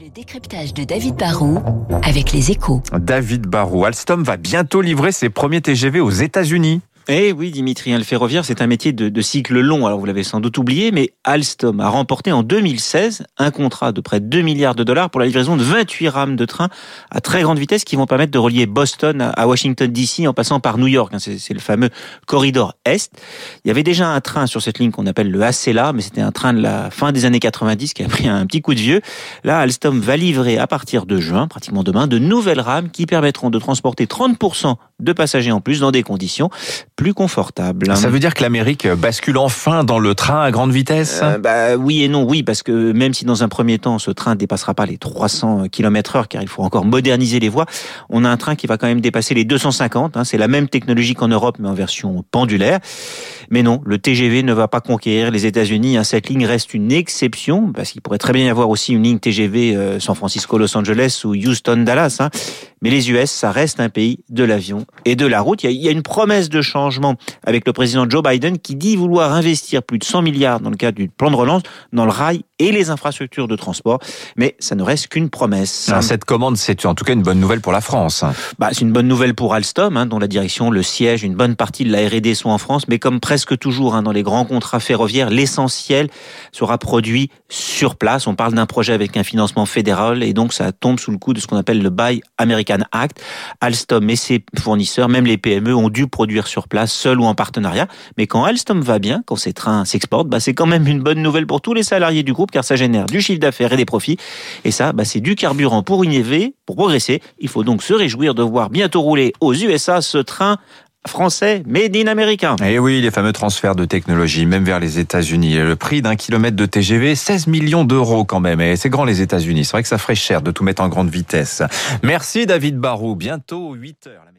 Le décryptage de David Barrault avec les échos. David Barrault, Alstom va bientôt livrer ses premiers TGV aux États-Unis. Eh oui, Dimitri, hein, le ferroviaire, c'est un métier de, cycle long. Alors, vous l'avez sans doute oublié, mais Alstom a remporté en 2016 un contrat de près de 2 milliards de dollars pour la livraison de 28 rames de train à très grande vitesse qui vont permettre de relier Boston à Washington DC en passant par New York. Hein, c'est le fameux corridor Est. Il y avait déjà un train sur cette ligne qu'on appelle le ACELA, mais c'était un train de la fin des années 90 qui a pris un petit coup de vieux. Là, Alstom va livrer à partir de juin, pratiquement demain, de nouvelles rames qui permettront de transporter 30% de passagers en plus dans des conditions plus confortables. Ça veut dire que l'Amérique bascule enfin dans le train à grande vitesse? Euh, bah, Oui et non, oui, parce que même si dans un premier temps ce train ne dépassera pas les 300 km heure, car il faut encore moderniser les voies, on a un train qui va quand même dépasser les 250. Hein, c'est la même technologie qu'en Europe, mais en version pendulaire. Mais non, le TGV ne va pas conquérir les États-Unis. Hein, cette ligne reste une exception, parce qu'il pourrait très bien y avoir aussi une ligne TGV euh, San Francisco-Los Angeles ou Houston-Dallas. Hein. Mais les US, ça reste un pays de l'avion et de la route. Il y, a, une promesse de changement avec le président Joe Biden qui dit vouloir investir plus de 100 milliards dans le cadre du plan de relance dans le rail et les infrastructures de transport. Mais ça ne reste qu'une promesse. cette commande, c'est en tout cas une bonne nouvelle pour la France. Bah, c'est une bonne nouvelle pour Alstom, hein, dont la direction, le siège, une bonne partie de la R&D sont en France. Mais comme presque toujours hein, dans les grands contrats ferroviaires, l'essentiel sera produit sur place. On parle d'un projet avec un financement fédéral et donc ça tombe sous le coup de ce qu'on appelle le Buy American Act. Alstom et ses fournisseurs, même les PME, ont dû produire sur place, seuls ou en partenariat. Mais quand Alstom va bien, quand ses trains s'exportent, bah, c'est quand même une bonne nouvelle pour tous les salariés du groupe car ça génère du chiffre d'affaires et des profits. Et ça, bah, c'est du carburant pour innover, pour progresser. Il faut donc se réjouir de voir bientôt rouler aux USA ce train français made in américain. Et oui, les fameux transferts de technologie, même vers les États-Unis. Le prix d'un kilomètre de TGV, 16 millions d'euros quand même. Et c'est grand les États-Unis. C'est vrai que ça ferait cher de tout mettre en grande vitesse. Merci David Barou. Bientôt 8 heures.